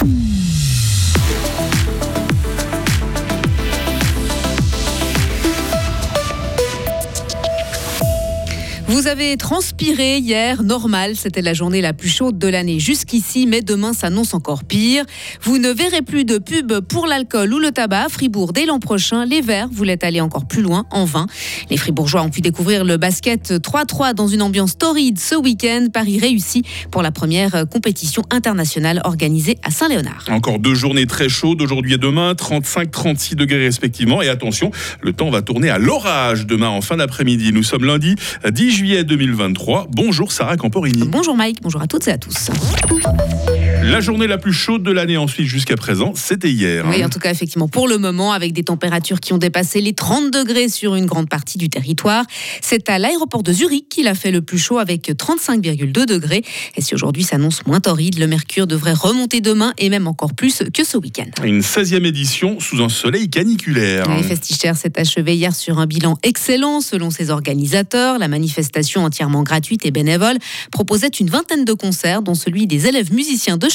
Mm-hmm. Vous avez transpiré hier, normal, c'était la journée la plus chaude de l'année jusqu'ici, mais demain s'annonce encore pire. Vous ne verrez plus de pub pour l'alcool ou le tabac à Fribourg dès l'an prochain. Les Verts voulaient aller encore plus loin, en vain. Les Fribourgeois ont pu découvrir le basket 3-3 dans une ambiance torride ce week-end. Paris réussit pour la première compétition internationale organisée à Saint-Léonard. Encore deux journées très chaudes aujourd'hui et demain, 35-36 degrés respectivement. Et attention, le temps va tourner à l'orage demain en fin d'après-midi. Nous sommes lundi 10 juillet 2023. Bonjour Sarah Camporini. Bonjour Mike, bonjour à toutes et à tous. La journée la plus chaude de l'année ensuite jusqu'à présent, c'était hier. Oui, en tout cas, effectivement, pour le moment, avec des températures qui ont dépassé les 30 degrés sur une grande partie du territoire. C'est à l'aéroport de Zurich qu'il a fait le plus chaud avec 35,2 degrés. Et si aujourd'hui s'annonce moins torride, le mercure devrait remonter demain et même encore plus que ce week-end. Une 16e édition sous un soleil caniculaire. Les Festichère s'est achevé hier sur un bilan excellent selon ses organisateurs. La manifestation entièrement gratuite et bénévole proposait une vingtaine de concerts, dont celui des élèves musiciens de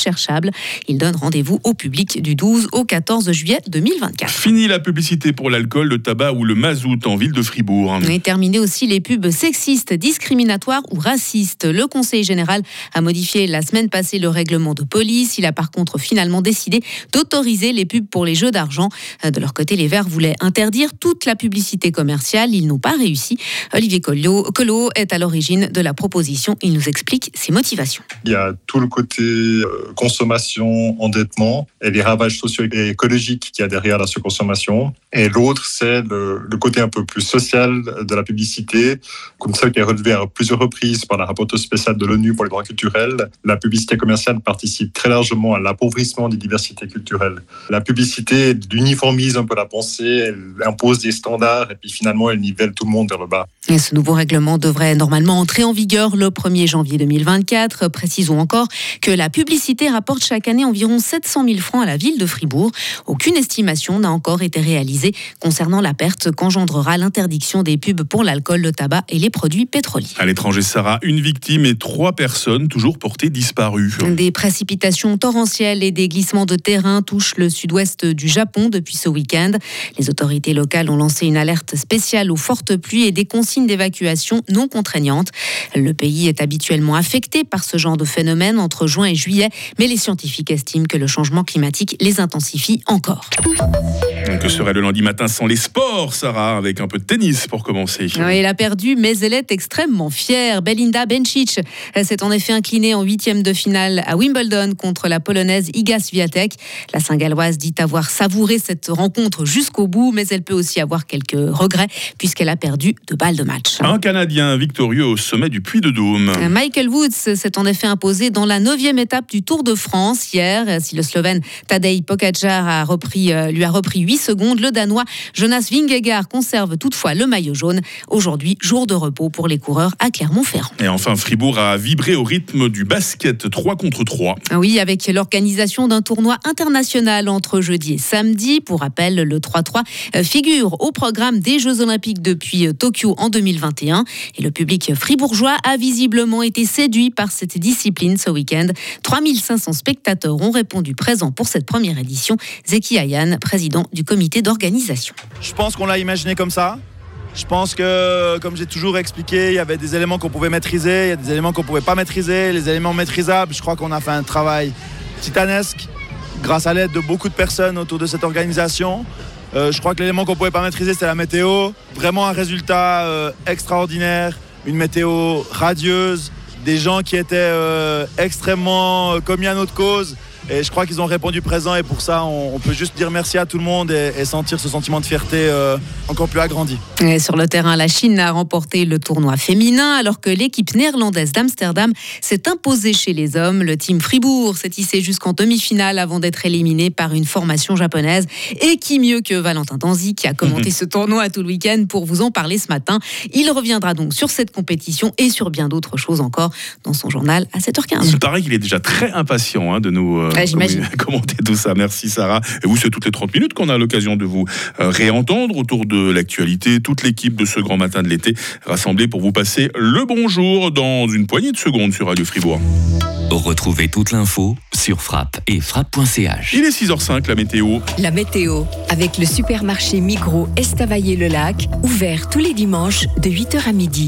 Il donne rendez-vous au public du 12 au 14 juillet 2024. Fini la publicité pour l'alcool, le tabac ou le mazout en ville de Fribourg. Et terminé aussi les pubs sexistes, discriminatoires ou racistes. Le Conseil général a modifié la semaine passée le règlement de police. Il a par contre finalement décidé d'autoriser les pubs pour les jeux d'argent. De leur côté, les Verts voulaient interdire toute la publicité commerciale. Ils n'ont pas réussi. Olivier Collot est à l'origine de la proposition. Il nous explique ses motivations. Il y a tout le côté euh, consommation, endettement et les ravages sociaux et écologiques qu'il y a derrière la surconsommation. Et l'autre, c'est le, le, côté un peu plus social de la publicité, comme ça qui est relevé à plusieurs reprises par la rapporteuse spéciale de l'ONU pour les droits culturels. La publicité commerciale participe très largement à l'appauvrissement des diversités culturelles. La publicité uniformise un peu la pensée, elle impose des standards et puis finalement elle nivelle tout le monde vers le bas. Et ce nouveau règlement devrait normalement entrer en vigueur le 1er janvier 2024. Précisons encore que la publicité rapporte chaque année environ 700 000 francs à la ville de Fribourg. Aucune estimation n'a encore été réalisée concernant la perte qu'engendrera l'interdiction des pubs pour l'alcool, le tabac et les produits pétroliers. À l'étranger, Sarah, une victime et trois personnes toujours portées disparues. Des précipitations torrentielles et des glissements de terrain touchent le sud-ouest du Japon depuis ce week-end. Les autorités locales ont lancé une alerte spéciale aux fortes pluies et des consignes d'évacuation non contraignantes. Le pays est habituellement affecté par ce genre de phénomène entre juin et juillet, mais les scientifiques estiment que le changement climatique les intensifie encore. Que serait le lundi matin sans les sports, Sarah, avec un peu de tennis pour commencer oui, Elle a perdu, mais elle est extrêmement fière. Belinda Bencic s'est en effet inclinée en huitième de finale à Wimbledon contre la polonaise Iga Swiatek. La Saint-Galloise dit avoir savouré cette rencontre jusqu'au bout, mais elle peut aussi avoir quelques regrets puisqu'elle a perdu deux balles de match. Un Canadien victorieux au sommet du Puy de Dôme. Michael Woods s'est en effet imposé dans la neuvième étape du Tour de France hier. Si le Slovène Tadej Pogacar a repris, lui a repris 8 secondes, le Danois Jonas Vingegaard conserve toutefois le maillot jaune. Aujourd'hui, jour de repos pour les coureurs à Clermont-Ferrand. Et enfin, Fribourg a vibré au rythme du basket 3 contre 3. Oui, avec l'organisation d'un tournoi international entre jeudi et samedi. Pour rappel, le 3-3 figure au programme des Jeux Olympiques depuis Tokyo en 2021. Et le public fribourgeois a visiblement été séduit par cette discipline ce week-end. 3500 spectateurs ont répondu présents pour cette première édition. Zeki Ayan, président du comité d'organisation. Je pense qu'on l'a imaginé comme ça. Je pense que, comme j'ai toujours expliqué, il y avait des éléments qu'on pouvait maîtriser, il y a des éléments qu'on ne pouvait pas maîtriser. Les éléments maîtrisables, je crois qu'on a fait un travail titanesque grâce à l'aide de beaucoup de personnes autour de cette organisation. Euh, je crois que l'élément qu'on ne pouvait pas maîtriser, c'est la météo. Vraiment un résultat euh, extraordinaire, une météo radieuse, des gens qui étaient euh, extrêmement commis à notre cause. Et je crois qu'ils ont répondu présent et pour ça, on, on, peut juste dire merci à tout le monde et, et sentir ce sentiment de fierté euh, encore plus agrandi. Et sur le terrain, la Chine a remporté le tournoi féminin alors que l'équipe néerlandaise d'Amsterdam s'est imposée chez les hommes. Le team Fribourg s'est hissé jusqu'en demi-finale avant d'être éliminé par une formation japonaise. Et qui mieux que Valentin Tanzi qui a commenté ce tournoi tout le week-end pour vous en parler ce matin. Il reviendra donc sur cette compétition et sur bien d'autres choses encore dans son journal à 7h15. Il paraît qu'il est déjà très impatient hein, de nous... Euh commenter tout ça. Merci Sarah. Et vous, c'est toutes les 30 minutes qu'on a l'occasion de vous réentendre autour de l'actualité. Toute l'équipe de ce grand matin de l'été rassemblée pour vous passer le bonjour dans une poignée de secondes sur Radio Fribourg. Retrouvez toute l'info sur frappe et frappe.ch. Il est 6h05, la météo. La météo, avec le supermarché Migros Estavayer-le-Lac, ouvert tous les dimanches de 8h à midi.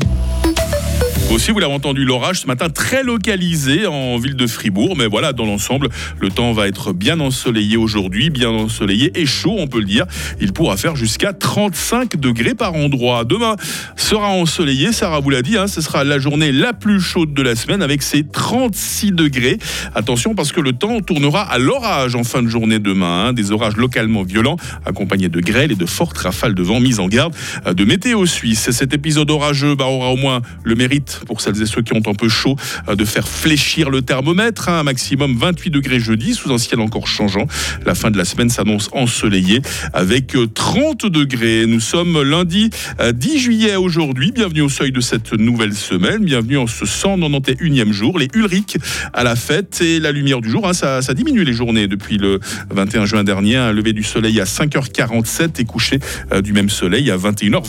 Aussi, vous l'avez entendu, l'orage ce matin très localisé en ville de Fribourg. Mais voilà, dans l'ensemble, le temps va être bien ensoleillé aujourd'hui, bien ensoleillé et chaud, on peut le dire. Il pourra faire jusqu'à 35 degrés par endroit. Demain sera ensoleillé, Sarah vous l'a dit, hein, ce sera la journée la plus chaude de la semaine avec ses 36 degrés. Attention parce que le temps tournera à l'orage en fin de journée demain. Hein. des orages localement violents accompagnés de grêles et de fortes rafales de vent mises en garde euh, de météo suisse. Cet épisode orageux bah, aura au moins le mérite pour celles et ceux qui ont un peu chaud euh, de faire fléchir le thermomètre. Hein, un maximum 28 degrés jeudi, sous un ciel encore changeant. La fin de la semaine s'annonce ensoleillée avec 30 euh, degrés. Nous sommes lundi 10 euh, juillet aujourd'hui. Bienvenue au seuil de cette nouvelle semaine. Bienvenue en ce 191e jour. Les Ulric à la fête et la lumière du jour. Hein, ça, ça, diminue les journées depuis le 21 juin dernier. Un lever du soleil à 5h47 et coucher du même soleil à 21h25.